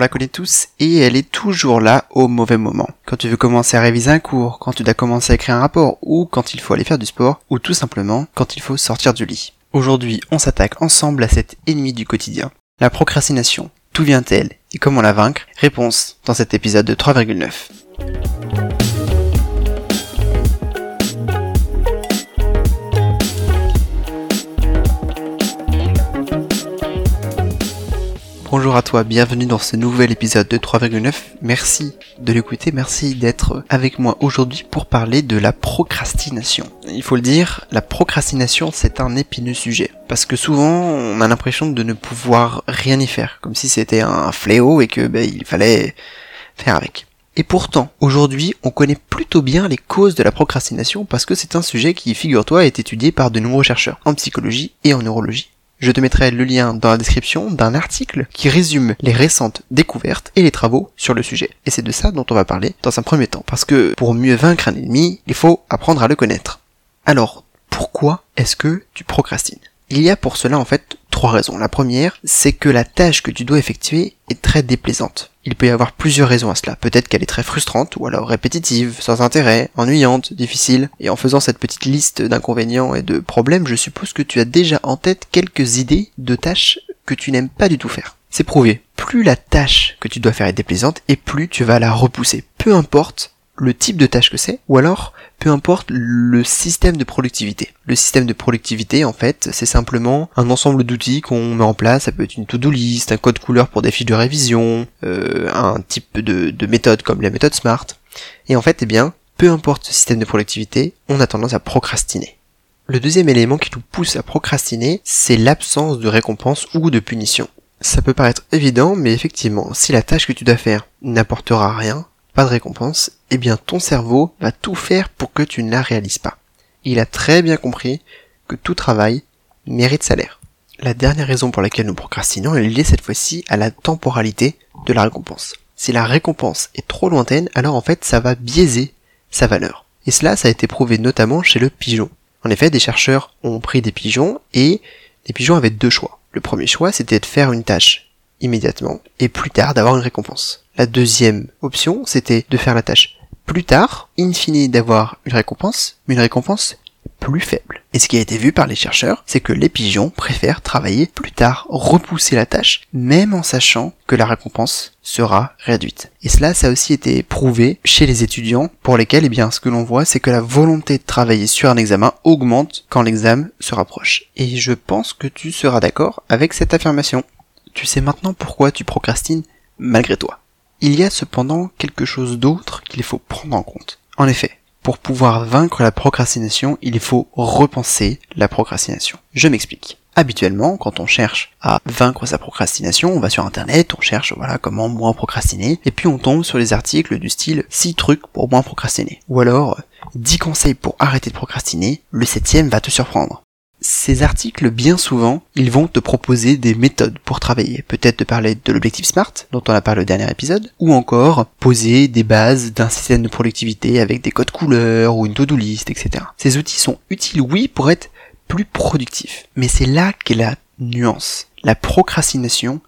la connaît tous et elle est toujours là au mauvais moment. Quand tu veux commencer à réviser un cours, quand tu dois commencer à écrire un rapport, ou quand il faut aller faire du sport, ou tout simplement quand il faut sortir du lit. Aujourd'hui, on s'attaque ensemble à cet ennemi du quotidien, la procrastination. D'où vient-elle et comment la vaincre? Réponse dans cet épisode de 3,9. Bonjour à toi, bienvenue dans ce nouvel épisode de 3,9. Merci de l'écouter, merci d'être avec moi aujourd'hui pour parler de la procrastination. Il faut le dire, la procrastination c'est un épineux sujet. Parce que souvent on a l'impression de ne pouvoir rien y faire, comme si c'était un fléau et que ben, il fallait faire avec. Et pourtant, aujourd'hui, on connaît plutôt bien les causes de la procrastination parce que c'est un sujet qui, figure-toi, est étudié par de nombreux chercheurs en psychologie et en neurologie. Je te mettrai le lien dans la description d'un article qui résume les récentes découvertes et les travaux sur le sujet. Et c'est de ça dont on va parler dans un premier temps. Parce que pour mieux vaincre un ennemi, il faut apprendre à le connaître. Alors, pourquoi est-ce que tu procrastines? Il y a pour cela en fait trois raisons. La première, c'est que la tâche que tu dois effectuer est très déplaisante. Il peut y avoir plusieurs raisons à cela. Peut-être qu'elle est très frustrante, ou alors répétitive, sans intérêt, ennuyante, difficile. Et en faisant cette petite liste d'inconvénients et de problèmes, je suppose que tu as déjà en tête quelques idées de tâches que tu n'aimes pas du tout faire. C'est prouvé. Plus la tâche que tu dois faire est déplaisante, et plus tu vas la repousser. Peu importe le type de tâche que c'est, ou alors peu importe le système de productivité. Le système de productivité, en fait, c'est simplement un ensemble d'outils qu'on met en place. Ça peut être une to-do list, un code couleur pour des fiches de révision, euh, un type de, de méthode comme la méthode SMART. Et en fait, eh bien, peu importe ce système de productivité, on a tendance à procrastiner. Le deuxième élément qui nous pousse à procrastiner, c'est l'absence de récompense ou de punition. Ça peut paraître évident, mais effectivement, si la tâche que tu dois faire n'apportera rien, pas de récompense, eh bien ton cerveau va tout faire pour que tu ne la réalises pas. Il a très bien compris que tout travail mérite salaire. La dernière raison pour laquelle nous procrastinons est liée cette fois-ci à la temporalité de la récompense. Si la récompense est trop lointaine, alors en fait ça va biaiser sa valeur. Et cela, ça a été prouvé notamment chez le pigeon. En effet, des chercheurs ont pris des pigeons et les pigeons avaient deux choix. Le premier choix, c'était de faire une tâche immédiatement et plus tard d'avoir une récompense. La deuxième option, c'était de faire la tâche plus tard, in fine d'avoir une récompense, mais une récompense plus faible. Et ce qui a été vu par les chercheurs, c'est que les pigeons préfèrent travailler plus tard, repousser la tâche, même en sachant que la récompense sera réduite. Et cela, ça a aussi été prouvé chez les étudiants, pour lesquels, eh bien, ce que l'on voit, c'est que la volonté de travailler sur un examen augmente quand l'examen se rapproche. Et je pense que tu seras d'accord avec cette affirmation. Tu sais maintenant pourquoi tu procrastines malgré toi. Il y a cependant quelque chose d'autre qu'il faut prendre en compte. En effet, pour pouvoir vaincre la procrastination, il faut repenser la procrastination. Je m'explique. Habituellement, quand on cherche à vaincre sa procrastination, on va sur internet, on cherche voilà comment moins procrastiner, et puis on tombe sur les articles du style 6 trucs pour moins procrastiner. Ou alors 10 conseils pour arrêter de procrastiner, le septième va te surprendre ces articles, bien souvent, ils vont te proposer des méthodes pour travailler. Peut-être te parler de l'objectif SMART, dont on a parlé au dernier épisode, ou encore poser des bases d'un système de productivité avec des codes couleurs ou une to-do list, etc. Ces outils sont utiles, oui, pour être plus productif. Mais c'est là qu'est la nuance. La procrastination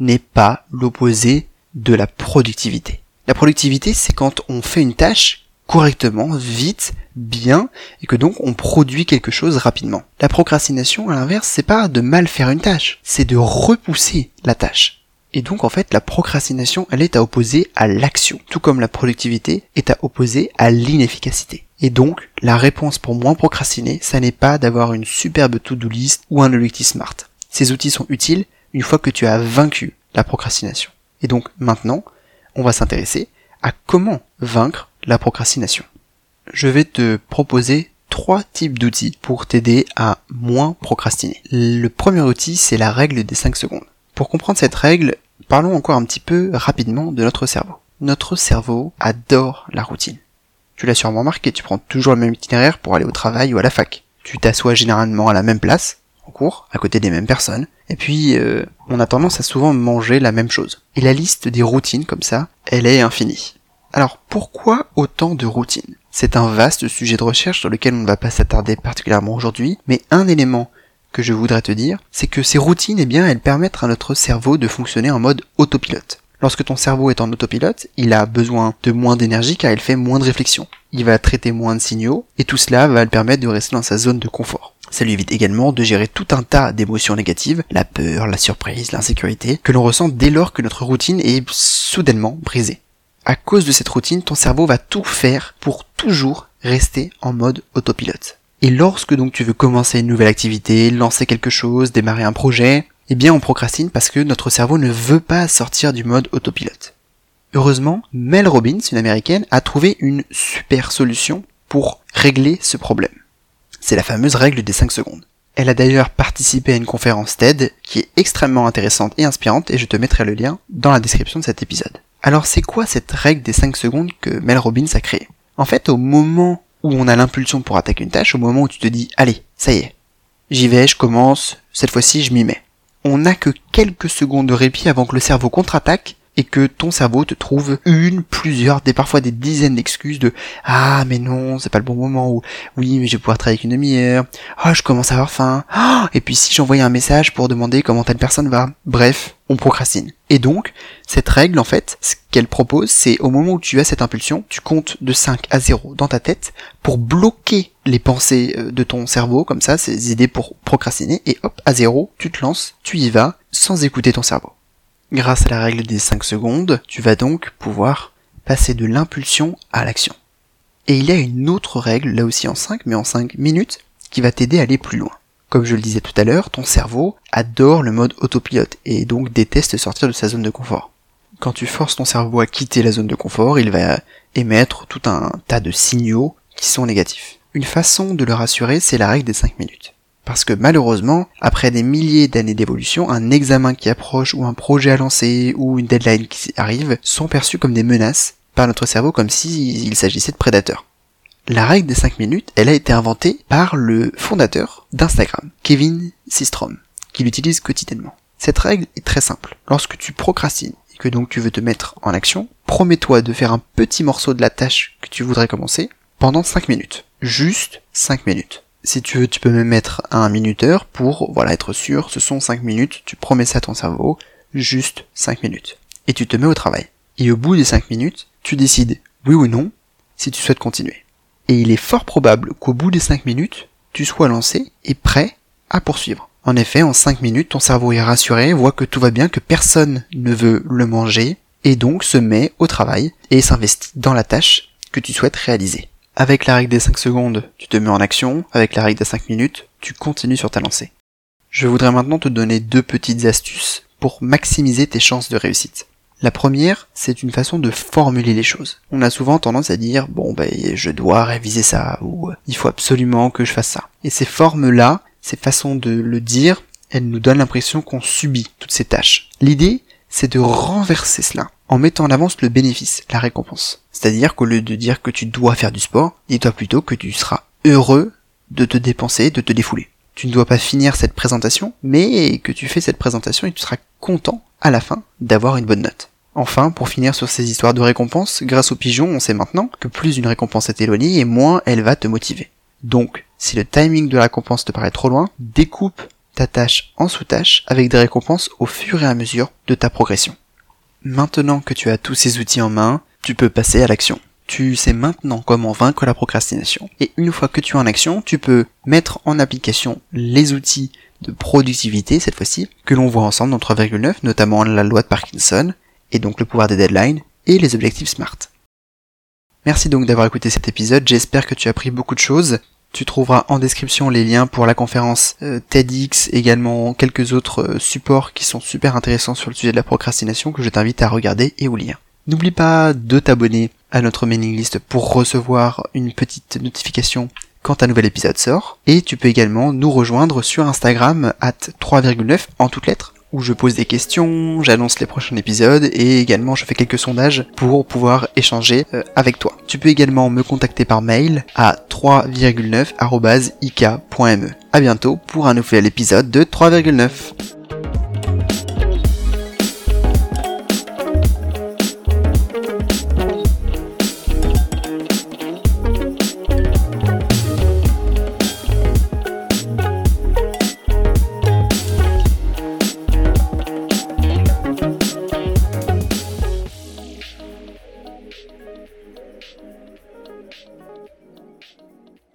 n'est pas l'opposé de la productivité. La productivité, c'est quand on fait une tâche correctement, vite, bien, et que donc on produit quelque chose rapidement. La procrastination, à l'inverse, c'est pas de mal faire une tâche, c'est de repousser la tâche. Et donc en fait, la procrastination, elle est à opposer à l'action, tout comme la productivité est à opposer à l'inefficacité. Et donc, la réponse pour moins procrastiner, ça n'est pas d'avoir une superbe to-do list ou un objectif smart. Ces outils sont utiles une fois que tu as vaincu la procrastination. Et donc maintenant, on va s'intéresser à comment vaincre la procrastination. Je vais te proposer trois types d'outils pour t'aider à moins procrastiner. Le premier outil, c'est la règle des 5 secondes. Pour comprendre cette règle, parlons encore un petit peu rapidement de notre cerveau. Notre cerveau adore la routine. Tu l'as sûrement remarqué, tu prends toujours le même itinéraire pour aller au travail ou à la fac. Tu t'assois généralement à la même place, en cours, à côté des mêmes personnes, et puis euh, on a tendance à souvent manger la même chose. Et la liste des routines comme ça, elle est infinie. Alors pourquoi autant de routines? C'est un vaste sujet de recherche sur lequel on ne va pas s'attarder particulièrement aujourd'hui, mais un élément que je voudrais te dire, c'est que ces routines, eh bien, elles permettent à notre cerveau de fonctionner en mode autopilote. Lorsque ton cerveau est en autopilote, il a besoin de moins d'énergie car il fait moins de réflexion. Il va traiter moins de signaux et tout cela va le permettre de rester dans sa zone de confort. Ça lui évite également de gérer tout un tas d'émotions négatives, la peur, la surprise, l'insécurité, que l'on ressent dès lors que notre routine est soudainement brisée. À cause de cette routine, ton cerveau va tout faire pour toujours rester en mode autopilote. Et lorsque donc tu veux commencer une nouvelle activité, lancer quelque chose, démarrer un projet, eh bien on procrastine parce que notre cerveau ne veut pas sortir du mode autopilote. Heureusement, Mel Robbins, une américaine, a trouvé une super solution pour régler ce problème. C'est la fameuse règle des 5 secondes. Elle a d'ailleurs participé à une conférence TED qui est extrêmement intéressante et inspirante et je te mettrai le lien dans la description de cet épisode. Alors c'est quoi cette règle des 5 secondes que Mel Robbins a créée? En fait, au moment où on a l'impulsion pour attaquer une tâche, au moment où tu te dis allez, ça y est, j'y vais, je commence, cette fois-ci je m'y mets. On n'a que quelques secondes de répit avant que le cerveau contre-attaque et que ton cerveau te trouve une, plusieurs, des parfois des dizaines d'excuses de ah mais non c'est pas le bon moment ou oui mais je vais pouvoir travailler avec une demi-heure ah je commence à avoir faim ah, et puis si j'envoyais un message pour demander comment telle personne va bref on procrastine. Et donc cette règle en fait ce qu'elle propose c'est au moment où tu as cette impulsion tu comptes de 5 à 0 dans ta tête pour bloquer les pensées euh, de ton cerveau comme ça ces idées pour procrastiner et hop à 0 tu te lances tu y vas sans écouter ton cerveau Grâce à la règle des 5 secondes, tu vas donc pouvoir passer de l'impulsion à l'action. Et il y a une autre règle, là aussi en 5, mais en 5 minutes, qui va t'aider à aller plus loin. Comme je le disais tout à l'heure, ton cerveau adore le mode autopilote et donc déteste sortir de sa zone de confort. Quand tu forces ton cerveau à quitter la zone de confort, il va émettre tout un tas de signaux qui sont négatifs. Une façon de le rassurer, c'est la règle des 5 minutes. Parce que malheureusement, après des milliers d'années d'évolution, un examen qui approche ou un projet à lancer ou une deadline qui arrive sont perçus comme des menaces par notre cerveau comme s'il s'agissait de prédateurs. La règle des 5 minutes, elle a été inventée par le fondateur d'Instagram, Kevin Systrom, qui l'utilise quotidiennement. Cette règle est très simple. Lorsque tu procrastines et que donc tu veux te mettre en action, promets-toi de faire un petit morceau de la tâche que tu voudrais commencer pendant 5 minutes. Juste 5 minutes. Si tu veux, tu peux même mettre un minuteur pour, voilà, être sûr, ce sont 5 minutes, tu promets ça à ton cerveau, juste 5 minutes. Et tu te mets au travail. Et au bout des 5 minutes, tu décides, oui ou non, si tu souhaites continuer. Et il est fort probable qu'au bout des 5 minutes, tu sois lancé et prêt à poursuivre. En effet, en 5 minutes, ton cerveau est rassuré, voit que tout va bien, que personne ne veut le manger, et donc se met au travail et s'investit dans la tâche que tu souhaites réaliser. Avec la règle des 5 secondes, tu te mets en action, avec la règle des 5 minutes, tu continues sur ta lancée. Je voudrais maintenant te donner deux petites astuces pour maximiser tes chances de réussite. La première, c'est une façon de formuler les choses. On a souvent tendance à dire bon ben je dois réviser ça ou il faut absolument que je fasse ça. Et ces formes-là, ces façons de le dire, elles nous donnent l'impression qu'on subit toutes ces tâches. L'idée, c'est de renverser cela en mettant en avance le bénéfice, la récompense. C'est-à-dire qu'au lieu de dire que tu dois faire du sport, dis-toi plutôt que tu seras heureux de te dépenser, de te défouler. Tu ne dois pas finir cette présentation, mais que tu fais cette présentation et tu seras content à la fin d'avoir une bonne note. Enfin, pour finir sur ces histoires de récompense, grâce au pigeon, on sait maintenant que plus une récompense est éloignée et moins elle va te motiver. Donc, si le timing de la récompense te paraît trop loin, découpe ta tâche en sous-tâches avec des récompenses au fur et à mesure de ta progression. Maintenant que tu as tous ces outils en main, tu peux passer à l'action. Tu sais maintenant comment vaincre la procrastination. Et une fois que tu es en action, tu peux mettre en application les outils de productivité, cette fois-ci, que l'on voit ensemble dans 3,9, notamment la loi de Parkinson, et donc le pouvoir des deadlines, et les objectifs SMART. Merci donc d'avoir écouté cet épisode, j'espère que tu as appris beaucoup de choses. Tu trouveras en description les liens pour la conférence euh, TEDx, également quelques autres euh, supports qui sont super intéressants sur le sujet de la procrastination que je t'invite à regarder et ou lire. N'oublie pas de t'abonner à notre mailing list pour recevoir une petite notification quand un nouvel épisode sort. Et tu peux également nous rejoindre sur Instagram at 3,9 en toutes lettres où je pose des questions, j'annonce les prochains épisodes et également je fais quelques sondages pour pouvoir échanger euh, avec toi. Tu peux également me contacter par mail à 3,9 A bientôt pour un nouvel épisode de 3,9.